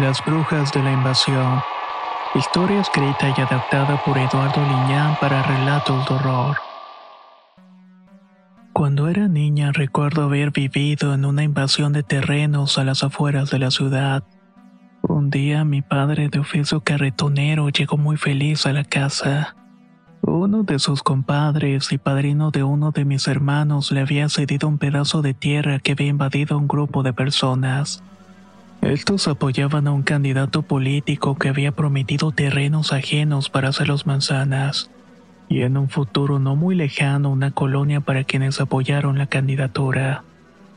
Las brujas de la invasión. Historia escrita y adaptada por Eduardo Liñán para relatos de horror. Cuando era niña recuerdo haber vivido en una invasión de terrenos a las afueras de la ciudad. Un día mi padre de oficio carretonero llegó muy feliz a la casa. Uno de sus compadres y padrino de uno de mis hermanos le había cedido un pedazo de tierra que había invadido a un grupo de personas. Estos apoyaban a un candidato político que había prometido terrenos ajenos para hacer los manzanas, y en un futuro no muy lejano una colonia para quienes apoyaron la candidatura.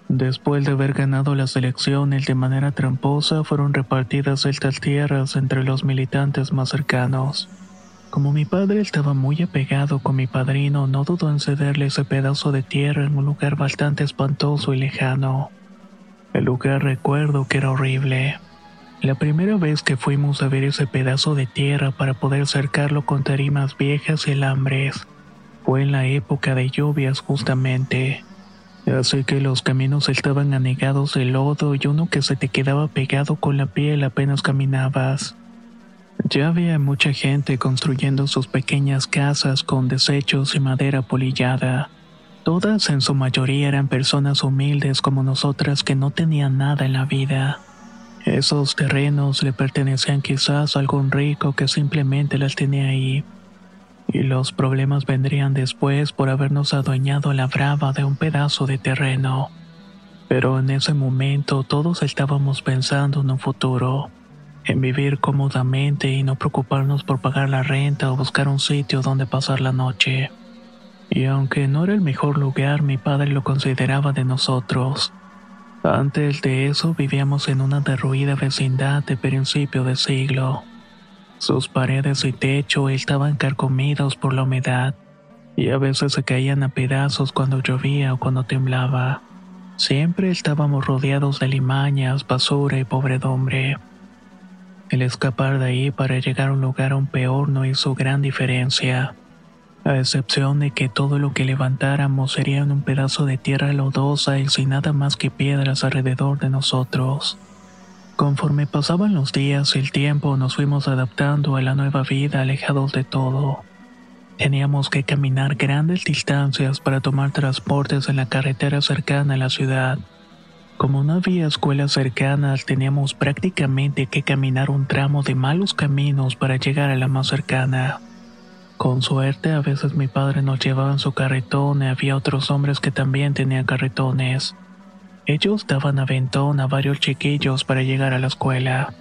Después de haber ganado las elecciones de manera tramposa, fueron repartidas estas tierras entre los militantes más cercanos. Como mi padre estaba muy apegado con mi padrino, no dudó en cederle ese pedazo de tierra en un lugar bastante espantoso y lejano. El lugar recuerdo que era horrible. La primera vez que fuimos a ver ese pedazo de tierra para poder cercarlo con tarimas viejas y alambres, fue en la época de lluvias justamente. Así que los caminos estaban anegados de lodo y uno que se te quedaba pegado con la piel apenas caminabas. Ya había mucha gente construyendo sus pequeñas casas con desechos y madera polillada. Todas en su mayoría eran personas humildes como nosotras que no tenían nada en la vida. Esos terrenos le pertenecían quizás a algún rico que simplemente las tenía ahí. Y los problemas vendrían después por habernos adueñado a la brava de un pedazo de terreno. Pero en ese momento todos estábamos pensando en un futuro, en vivir cómodamente y no preocuparnos por pagar la renta o buscar un sitio donde pasar la noche y aunque no era el mejor lugar, mi padre lo consideraba de nosotros. Antes de eso vivíamos en una derruida vecindad de principio de siglo. Sus paredes y techo estaban carcomidos por la humedad, y a veces se caían a pedazos cuando llovía o cuando temblaba. Siempre estábamos rodeados de limañas, basura y pobredumbre. El escapar de ahí para llegar a un lugar aún peor no hizo gran diferencia a excepción de que todo lo que levantáramos sería un pedazo de tierra lodosa y sin nada más que piedras alrededor de nosotros. Conforme pasaban los días y el tiempo nos fuimos adaptando a la nueva vida alejados de todo. Teníamos que caminar grandes distancias para tomar transportes en la carretera cercana a la ciudad. Como no había escuelas cercanas, teníamos prácticamente que caminar un tramo de malos caminos para llegar a la más cercana. Con suerte, a veces mi padre nos llevaba en su carretón y había otros hombres que también tenían carretones. Ellos daban aventón a varios chiquillos para llegar a la escuela.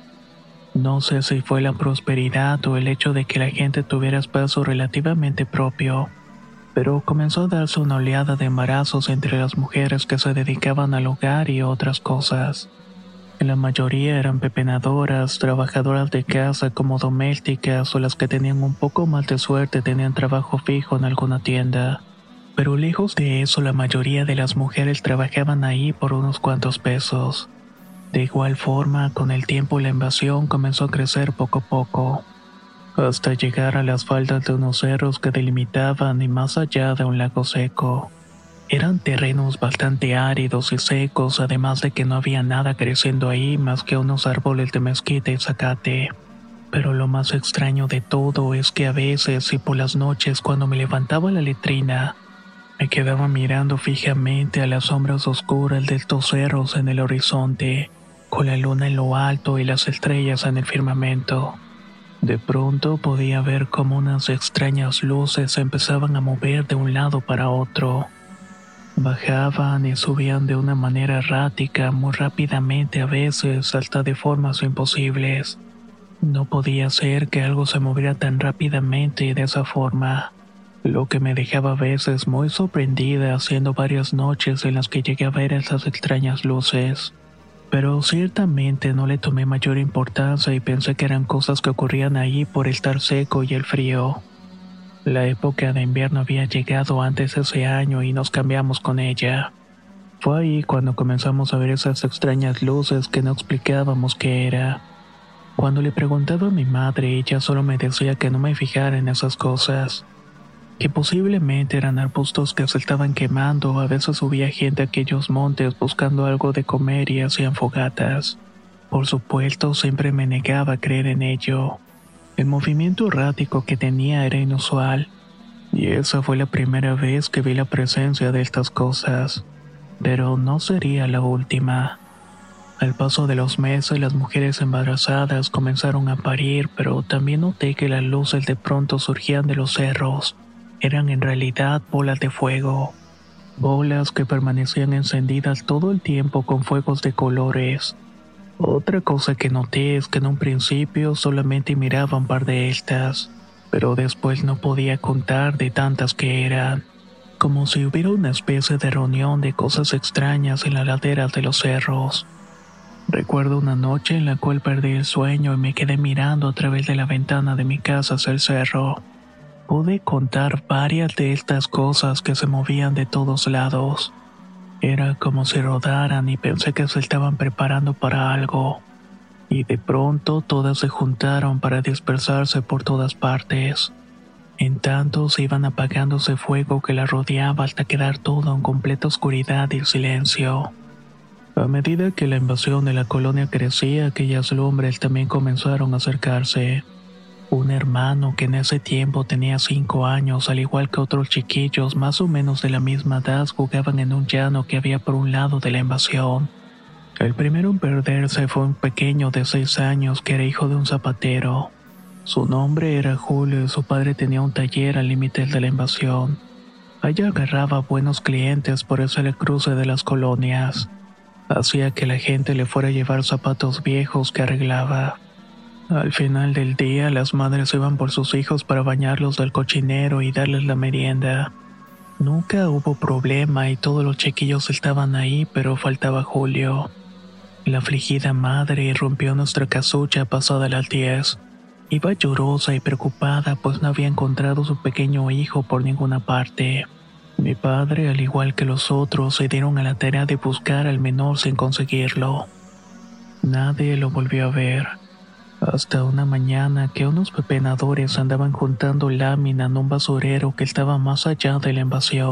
No sé si fue la prosperidad o el hecho de que la gente tuviera espacio relativamente propio, pero comenzó a darse una oleada de embarazos entre las mujeres que se dedicaban al hogar y otras cosas. La mayoría eran pepenadoras, trabajadoras de casa como domésticas o las que tenían un poco más de suerte tenían trabajo fijo en alguna tienda. Pero lejos de eso, la mayoría de las mujeres trabajaban ahí por unos cuantos pesos. De igual forma, con el tiempo la invasión comenzó a crecer poco a poco, hasta llegar a las faldas de unos cerros que delimitaban y más allá de un lago seco. Eran terrenos bastante áridos y secos, además de que no había nada creciendo ahí más que unos árboles de mezquita y zacate. Pero lo más extraño de todo es que a veces y por las noches cuando me levantaba la letrina, Me quedaba mirando fijamente a las sombras oscuras de estos cerros en el horizonte, con la luna en lo alto y las estrellas en el firmamento. De pronto podía ver cómo unas extrañas luces empezaban a mover de un lado para otro. Bajaban y subían de una manera errática, muy rápidamente a veces, hasta de formas imposibles. No podía ser que algo se moviera tan rápidamente y de esa forma lo que me dejaba a veces muy sorprendida, haciendo varias noches en las que llegué a ver esas extrañas luces. Pero ciertamente no le tomé mayor importancia y pensé que eran cosas que ocurrían ahí por estar seco y el frío. La época de invierno había llegado antes ese año y nos cambiamos con ella. Fue ahí cuando comenzamos a ver esas extrañas luces que no explicábamos qué era. Cuando le preguntaba a mi madre, ella solo me decía que no me fijara en esas cosas que posiblemente eran arbustos que se estaban quemando, a veces subía gente a aquellos montes buscando algo de comer y hacían fogatas. Por supuesto, siempre me negaba a creer en ello. El movimiento errático que tenía era inusual, y esa fue la primera vez que vi la presencia de estas cosas, pero no sería la última. Al paso de los meses las mujeres embarazadas comenzaron a parir, pero también noté que las luces de pronto surgían de los cerros eran en realidad bolas de fuego, bolas que permanecían encendidas todo el tiempo con fuegos de colores. Otra cosa que noté es que en un principio solamente miraba un par de estas, pero después no podía contar de tantas que eran, como si hubiera una especie de reunión de cosas extrañas en las laderas de los cerros. Recuerdo una noche en la cual perdí el sueño y me quedé mirando a través de la ventana de mi casa hacia el cerro pude contar varias de estas cosas que se movían de todos lados. Era como si rodaran y pensé que se estaban preparando para algo. Y de pronto todas se juntaron para dispersarse por todas partes. En tanto se iban apagándose fuego que la rodeaba hasta quedar todo en completa oscuridad y silencio. A medida que la invasión de la colonia crecía, aquellas lumbres también comenzaron a acercarse. Un hermano que en ese tiempo tenía cinco años, al igual que otros chiquillos más o menos de la misma edad, jugaban en un llano que había por un lado de la invasión. El primero en perderse fue un pequeño de seis años que era hijo de un zapatero. Su nombre era Julio y su padre tenía un taller al límite de la invasión. Allá agarraba buenos clientes por eso el cruce de las colonias. Hacía que la gente le fuera a llevar zapatos viejos que arreglaba. Al final del día, las madres iban por sus hijos para bañarlos del cochinero y darles la merienda. Nunca hubo problema y todos los chiquillos estaban ahí, pero faltaba Julio. La afligida madre rompió nuestra casucha pasada las diez. Iba llorosa y preocupada pues no había encontrado su pequeño hijo por ninguna parte. Mi padre, al igual que los otros, se dieron a la tarea de buscar al menor sin conseguirlo. Nadie lo volvió a ver. Hasta una mañana que unos pepenadores andaban juntando lámina en un basurero que estaba más allá de la invasión.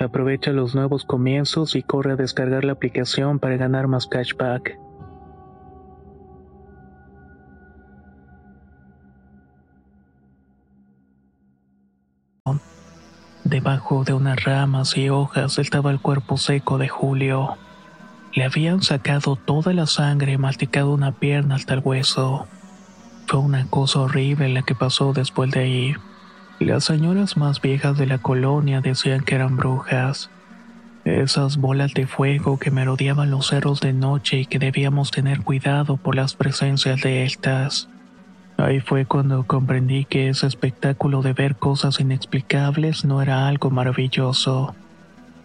Aprovecha los nuevos comienzos y corre a descargar la aplicación para ganar más cashback. Debajo de unas ramas y hojas estaba el cuerpo seco de Julio. Le habían sacado toda la sangre y masticado una pierna hasta el hueso. Fue una cosa horrible la que pasó después de ahí. Las señoras más viejas de la colonia decían que eran brujas. Esas bolas de fuego que merodeaban los cerros de noche y que debíamos tener cuidado por las presencias de estas. Ahí fue cuando comprendí que ese espectáculo de ver cosas inexplicables no era algo maravilloso.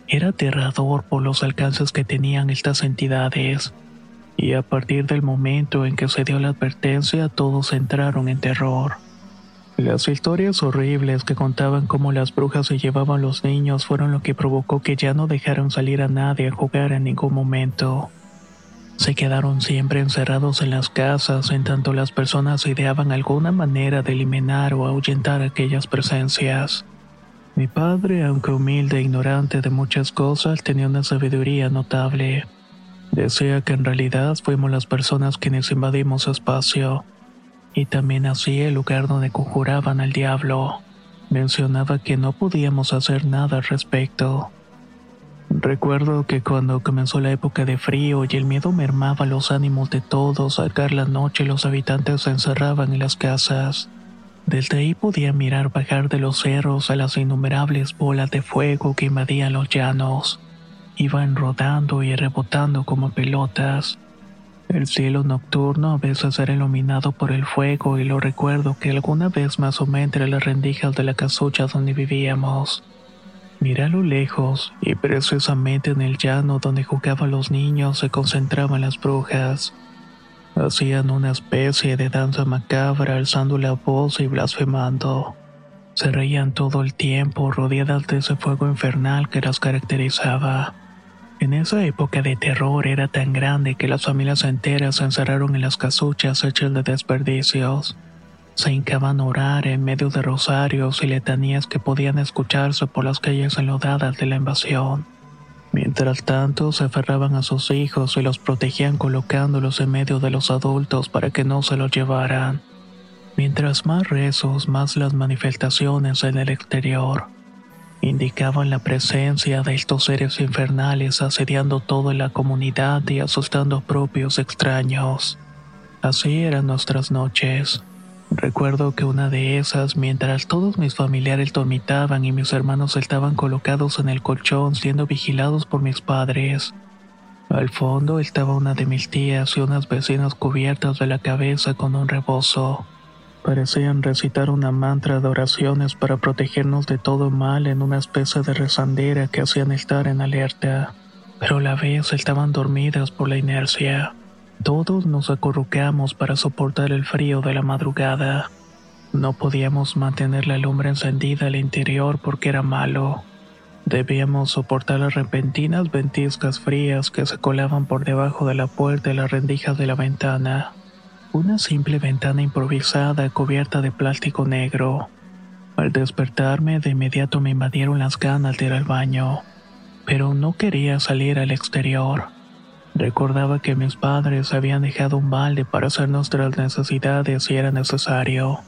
Era aterrador por los alcances que tenían estas entidades. Y a partir del momento en que se dio la advertencia, todos entraron en terror. Las historias horribles que contaban cómo las brujas se llevaban los niños fueron lo que provocó que ya no dejaran salir a nadie a jugar en ningún momento. Se quedaron siempre encerrados en las casas en tanto las personas ideaban alguna manera de eliminar o ahuyentar aquellas presencias. Mi padre, aunque humilde e ignorante de muchas cosas, tenía una sabiduría notable. Decía que en realidad fuimos las personas quienes invadimos espacio y también así el lugar donde conjuraban al diablo. Mencionaba que no podíamos hacer nada al respecto. Recuerdo que cuando comenzó la época de frío y el miedo mermaba los ánimos de todos, al caer la noche los habitantes se encerraban en las casas. Desde ahí podía mirar bajar de los cerros a las innumerables bolas de fuego que invadían los llanos. Iban rodando y rebotando como pelotas. El cielo nocturno a veces era iluminado por el fuego y lo recuerdo que alguna vez más o menos entre las rendijas de la casucha donde vivíamos. Miré lo lejos y precisamente en el llano donde jugaban los niños se concentraban las brujas. Hacían una especie de danza macabra alzando la voz y blasfemando. Se reían todo el tiempo rodeadas de ese fuego infernal que las caracterizaba. En esa época de terror era tan grande que las familias enteras se encerraron en las casuchas hechas de desperdicios. Se hincaban a orar en medio de rosarios y letanías que podían escucharse por las calles enlodadas de la invasión. Mientras tanto, se aferraban a sus hijos y los protegían colocándolos en medio de los adultos para que no se los llevaran. Mientras más rezos, más las manifestaciones en el exterior indicaban la presencia de estos seres infernales asediando toda la comunidad y asustando propios extraños. Así eran nuestras noches. Recuerdo que una de esas, mientras todos mis familiares dormitaban y mis hermanos estaban colocados en el colchón siendo vigilados por mis padres, al fondo estaba una de mis tías y unas vecinas cubiertas de la cabeza con un rebozo. Parecían recitar una mantra de oraciones para protegernos de todo mal en una especie de rezandera que hacían estar en alerta, pero a la vez estaban dormidas por la inercia. Todos nos acurrucamos para soportar el frío de la madrugada. No podíamos mantener la lumbre encendida al interior porque era malo. Debíamos soportar las repentinas ventiscas frías que se colaban por debajo de la puerta y las rendijas de la ventana. Una simple ventana improvisada cubierta de plástico negro. Al despertarme de inmediato me invadieron las ganas de ir al baño, pero no quería salir al exterior. Recordaba que mis padres habían dejado un balde para hacer nuestras necesidades si era necesario.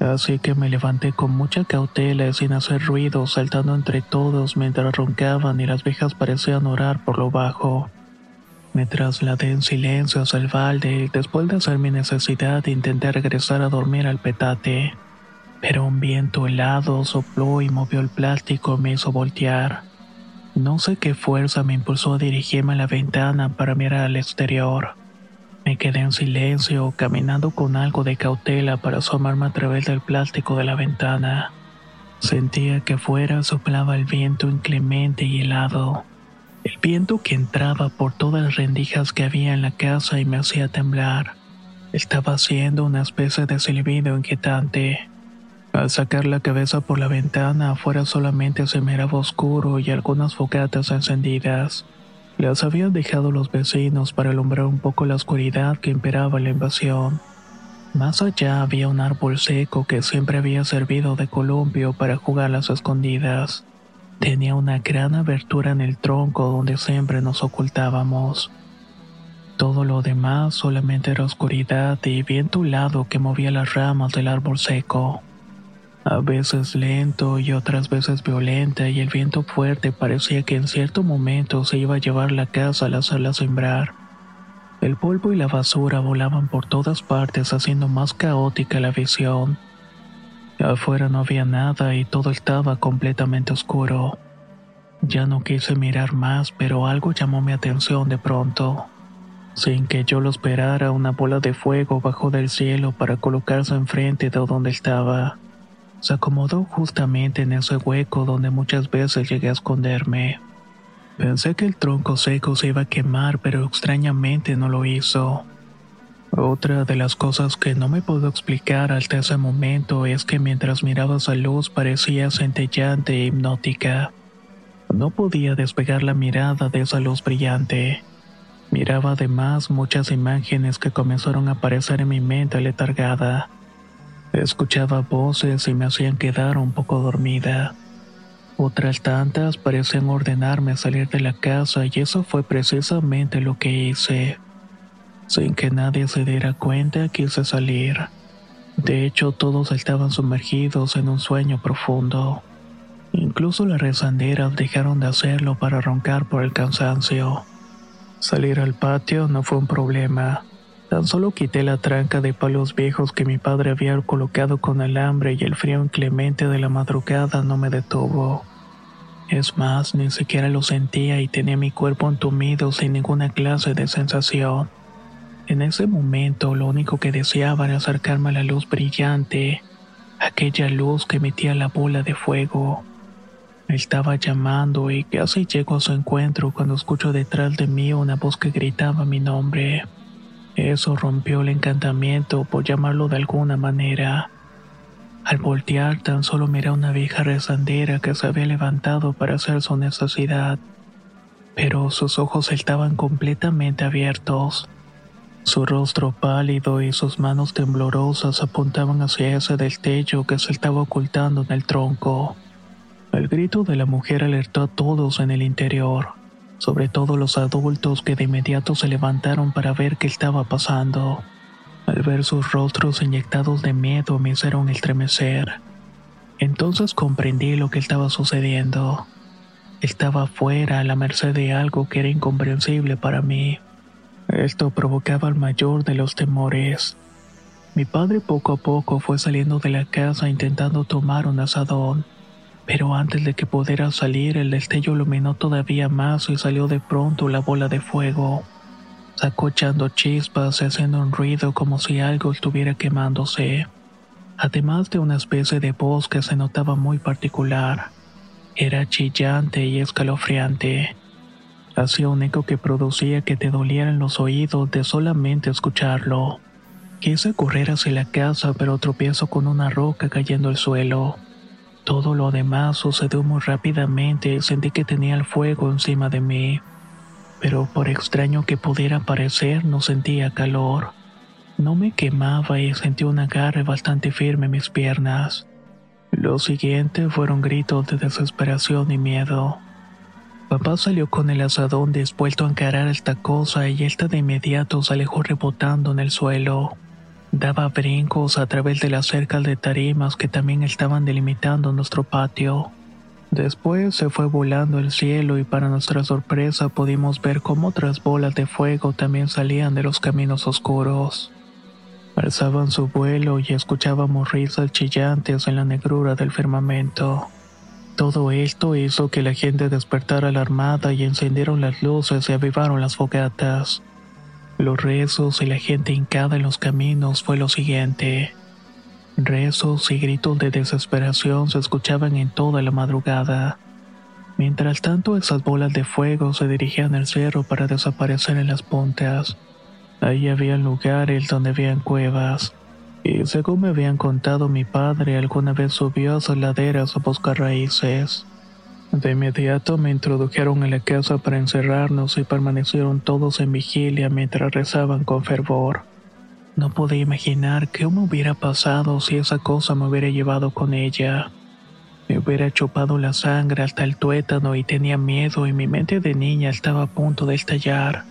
Así que me levanté con mucha cautela y sin hacer ruido, saltando entre todos mientras roncaban y las viejas parecían orar por lo bajo. Me trasladé en silencio hacia el balde después de hacer mi necesidad intenté regresar a dormir al petate. Pero un viento helado sopló y movió el plástico y me hizo voltear. No sé qué fuerza me impulsó a dirigirme a la ventana para mirar al exterior. Me quedé en silencio, caminando con algo de cautela para asomarme a través del plástico de la ventana. Sentía que fuera soplaba el viento inclemente y helado. El viento que entraba por todas las rendijas que había en la casa y me hacía temblar. Estaba haciendo una especie de silbido inquietante. Al sacar la cabeza por la ventana, afuera solamente se miraba oscuro y algunas fogatas encendidas. Las habían dejado los vecinos para alumbrar un poco la oscuridad que imperaba la invasión. Más allá había un árbol seco que siempre había servido de columpio para jugar las escondidas. Tenía una gran abertura en el tronco donde siempre nos ocultábamos. Todo lo demás solamente era oscuridad y viento helado que movía las ramas del árbol seco a veces lento y otras veces violenta, y el viento fuerte parecía que en cierto momento se iba a llevar la casa al hacerla sembrar. El polvo y la basura volaban por todas partes haciendo más caótica la visión. Afuera no había nada y todo estaba completamente oscuro. Ya no quise mirar más, pero algo llamó mi atención de pronto. Sin que yo lo esperara, una bola de fuego bajó del cielo para colocarse enfrente de donde estaba. Se acomodó justamente en ese hueco donde muchas veces llegué a esconderme. Pensé que el tronco seco se iba a quemar, pero extrañamente no lo hizo. Otra de las cosas que no me puedo explicar hasta ese momento es que mientras miraba esa luz parecía centellante e hipnótica. No podía despegar la mirada de esa luz brillante. Miraba además muchas imágenes que comenzaron a aparecer en mi mente letargada. Escuchaba voces y me hacían quedar un poco dormida. Otras tantas parecían ordenarme salir de la casa y eso fue precisamente lo que hice. Sin que nadie se diera cuenta quise salir. De hecho todos estaban sumergidos en un sueño profundo. Incluso las rezanderas dejaron de hacerlo para roncar por el cansancio. Salir al patio no fue un problema. Tan solo quité la tranca de palos viejos que mi padre había colocado con alambre y el frío inclemente de la madrugada no me detuvo. Es más, ni siquiera lo sentía y tenía mi cuerpo entumido sin ninguna clase de sensación. En ese momento lo único que deseaba era acercarme a la luz brillante, aquella luz que emitía la bola de fuego. Estaba llamando y casi llego a su encuentro cuando escucho detrás de mí una voz que gritaba mi nombre. Eso rompió el encantamiento, por llamarlo de alguna manera. Al voltear tan solo miré a una vieja rezandera que se había levantado para hacer su necesidad, pero sus ojos estaban completamente abiertos. Su rostro pálido y sus manos temblorosas apuntaban hacia ese destello que se estaba ocultando en el tronco. El grito de la mujer alertó a todos en el interior sobre todo los adultos que de inmediato se levantaron para ver qué estaba pasando. Al ver sus rostros inyectados de miedo me hicieron estremecer. Entonces comprendí lo que estaba sucediendo. Estaba fuera a la merced de algo que era incomprensible para mí. Esto provocaba el mayor de los temores. Mi padre poco a poco fue saliendo de la casa intentando tomar un asadón pero antes de que pudiera salir, el destello iluminó todavía más y salió de pronto la bola de fuego. Sacó echando chispas y haciendo un ruido como si algo estuviera quemándose. Además de una especie de voz que se notaba muy particular. Era chillante y escalofriante. Hacía un eco que producía que te dolieran los oídos de solamente escucharlo. Quise correr hacia la casa, pero tropiezo con una roca cayendo al suelo. Todo lo demás sucedió muy rápidamente y sentí que tenía el fuego encima de mí. Pero por extraño que pudiera parecer, no sentía calor. No me quemaba y sentí un agarre bastante firme en mis piernas. Lo siguiente fueron gritos de desesperación y miedo. Papá salió con el asadón dispuesto a encarar esta cosa y esta de inmediato se alejó rebotando en el suelo. Daba brincos a través de las cercas de tarimas que también estaban delimitando nuestro patio. Después se fue volando el cielo y para nuestra sorpresa pudimos ver cómo otras bolas de fuego también salían de los caminos oscuros. Alzaban su vuelo y escuchábamos risas chillantes en la negrura del firmamento. Todo esto hizo que la gente despertara alarmada y encendieron las luces y avivaron las fogatas. Los rezos y la gente hincada en los caminos fue lo siguiente. Rezos y gritos de desesperación se escuchaban en toda la madrugada. Mientras tanto, esas bolas de fuego se dirigían al cerro para desaparecer en las puntas. Ahí había lugares donde habían cuevas y según me habían contado mi padre, alguna vez subió a esas laderas a buscar raíces. De inmediato me introdujeron en la casa para encerrarnos y permanecieron todos en vigilia mientras rezaban con fervor. No podía imaginar qué me hubiera pasado si esa cosa me hubiera llevado con ella. Me hubiera chupado la sangre hasta el tuétano y tenía miedo y mi mente de niña estaba a punto de estallar.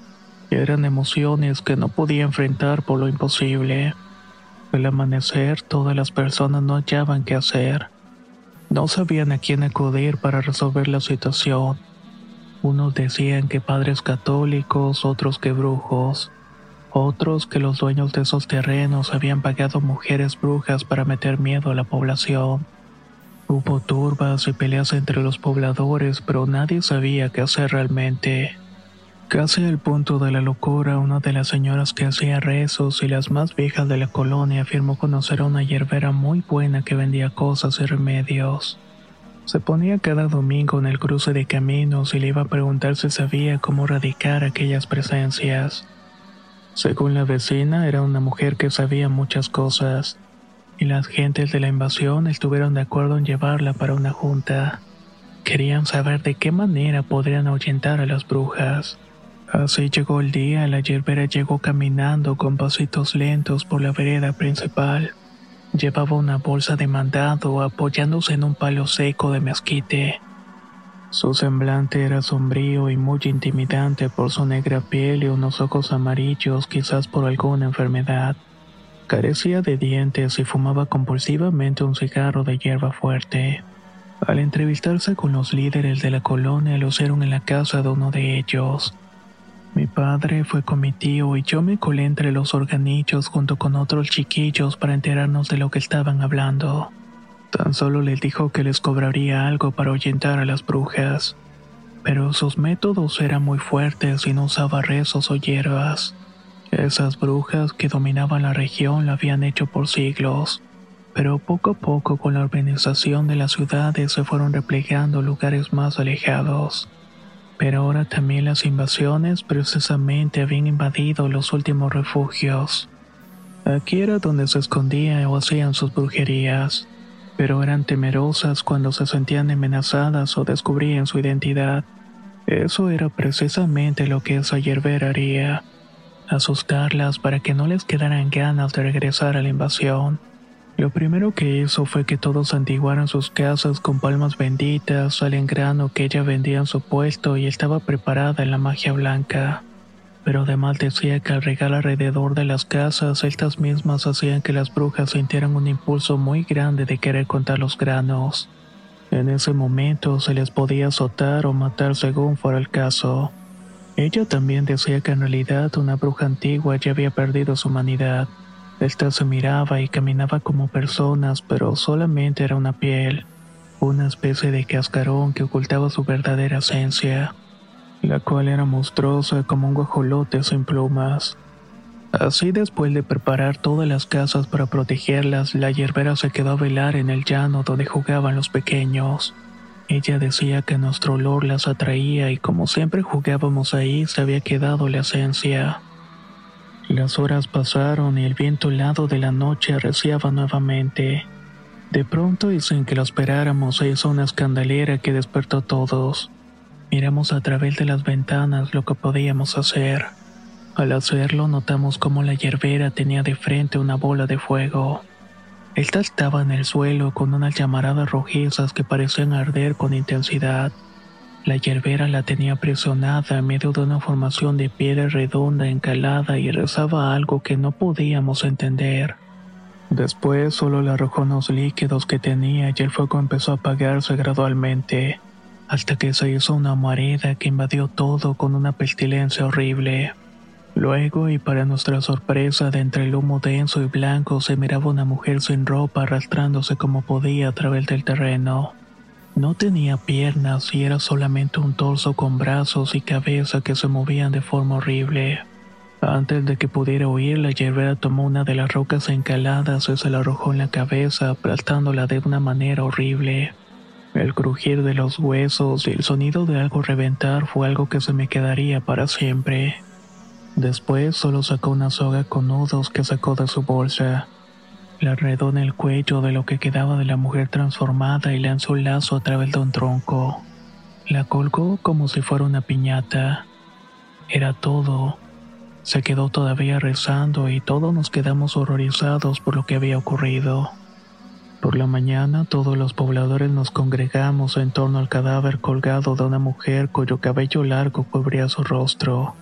Eran emociones que no podía enfrentar por lo imposible. Al amanecer, todas las personas no hallaban qué hacer. No sabían a quién acudir para resolver la situación. Unos decían que padres católicos, otros que brujos, otros que los dueños de esos terrenos habían pagado mujeres brujas para meter miedo a la población. Hubo turbas y peleas entre los pobladores, pero nadie sabía qué hacer realmente. Casi al punto de la locura, una de las señoras que hacía rezos y las más viejas de la colonia afirmó conocer a una hierbera muy buena que vendía cosas y remedios. Se ponía cada domingo en el cruce de caminos y le iba a preguntar si sabía cómo erradicar aquellas presencias. Según la vecina, era una mujer que sabía muchas cosas, y las gentes de la invasión estuvieron de acuerdo en llevarla para una junta. Querían saber de qué manera podrían ahuyentar a las brujas. Así llegó el día, la yerbera llegó caminando con pasitos lentos por la vereda principal. Llevaba una bolsa de mandado apoyándose en un palo seco de mezquite. Su semblante era sombrío y muy intimidante por su negra piel y unos ojos amarillos, quizás por alguna enfermedad. Carecía de dientes y fumaba compulsivamente un cigarro de hierba fuerte. Al entrevistarse con los líderes de la colonia, lo hicieron en la casa de uno de ellos. Mi padre fue con mi tío y yo me colé entre los organillos junto con otros chiquillos para enterarnos de lo que estaban hablando. Tan solo les dijo que les cobraría algo para ahuyentar a las brujas, pero sus métodos eran muy fuertes y no usaba rezos o hierbas. Esas brujas que dominaban la región lo habían hecho por siglos, pero poco a poco con la urbanización de las ciudades se fueron replegando lugares más alejados. Pero ahora también las invasiones precisamente habían invadido los últimos refugios. Aquí era donde se escondían o hacían sus brujerías, pero eran temerosas cuando se sentían amenazadas o descubrían su identidad. Eso era precisamente lo que esa hierbera haría, asustarlas para que no les quedaran ganas de regresar a la invasión. Lo primero que hizo fue que todos santiguaran sus casas con palmas benditas, en grano que ella vendía en su puesto y estaba preparada en la magia blanca. Pero además decía que al regar alrededor de las casas, estas mismas hacían que las brujas sintieran un impulso muy grande de querer contar los granos. En ese momento se les podía azotar o matar según fuera el caso. Ella también decía que en realidad una bruja antigua ya había perdido su humanidad esta se miraba y caminaba como personas, pero solamente era una piel, una especie de cascarón que ocultaba su verdadera esencia, la cual era monstruosa como un guajolote sin plumas. Así después de preparar todas las casas para protegerlas, la hierbera se quedó a velar en el llano donde jugaban los pequeños. Ella decía que nuestro olor las atraía y como siempre jugábamos ahí se había quedado la esencia. Las horas pasaron y el viento helado de la noche arreciaba nuevamente. De pronto y sin que lo esperáramos se hizo una escandalera que despertó a todos. Miramos a través de las ventanas lo que podíamos hacer. Al hacerlo notamos cómo la hierbera tenía de frente una bola de fuego. Esta estaba en el suelo con unas llamaradas rojizas que parecían arder con intensidad. La hierbera la tenía presionada en medio de una formación de piedra redonda encalada y rezaba algo que no podíamos entender. Después solo le arrojó unos líquidos que tenía y el fuego empezó a apagarse gradualmente, hasta que se hizo una humareda que invadió todo con una pestilencia horrible. Luego, y para nuestra sorpresa, de entre el humo denso y blanco se miraba una mujer sin ropa arrastrándose como podía a través del terreno. No tenía piernas y era solamente un torso con brazos y cabeza que se movían de forma horrible. Antes de que pudiera huir, la hierbera tomó una de las rocas encaladas y se la arrojó en la cabeza, aplastándola de una manera horrible. El crujir de los huesos y el sonido de algo reventar fue algo que se me quedaría para siempre. Después solo sacó una soga con nudos que sacó de su bolsa. La enredó en el cuello de lo que quedaba de la mujer transformada y lanzó un lazo a través de un tronco. La colgó como si fuera una piñata. Era todo. Se quedó todavía rezando y todos nos quedamos horrorizados por lo que había ocurrido. Por la mañana todos los pobladores nos congregamos en torno al cadáver colgado de una mujer cuyo cabello largo cubría su rostro.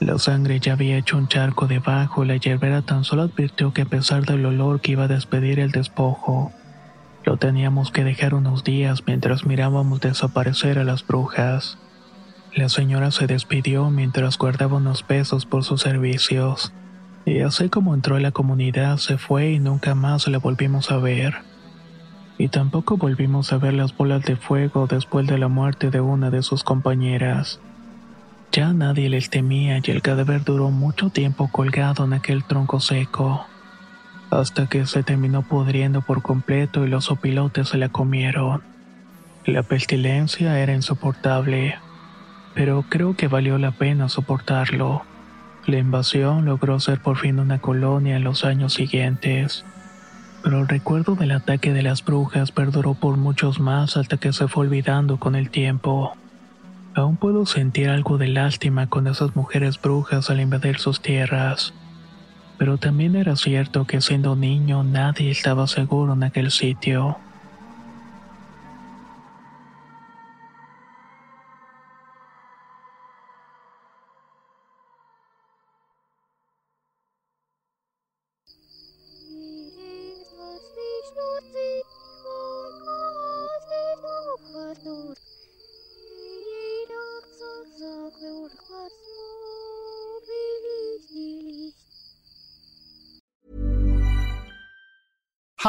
La sangre ya había hecho un charco debajo la hierbera tan solo advirtió que a pesar del olor que iba a despedir el despojo, lo teníamos que dejar unos días mientras mirábamos desaparecer a las brujas. La señora se despidió mientras guardaba unos pesos por sus servicios, y así como entró a la comunidad se fue y nunca más la volvimos a ver. Y tampoco volvimos a ver las bolas de fuego después de la muerte de una de sus compañeras. Ya nadie les temía y el cadáver duró mucho tiempo colgado en aquel tronco seco, hasta que se terminó pudriendo por completo y los opilotes se la comieron. La pestilencia era insoportable, pero creo que valió la pena soportarlo. La invasión logró ser por fin una colonia en los años siguientes, pero el recuerdo del ataque de las brujas perduró por muchos más hasta que se fue olvidando con el tiempo. Aún puedo sentir algo de lástima con esas mujeres brujas al invadir sus tierras. Pero también era cierto que siendo niño nadie estaba seguro en aquel sitio.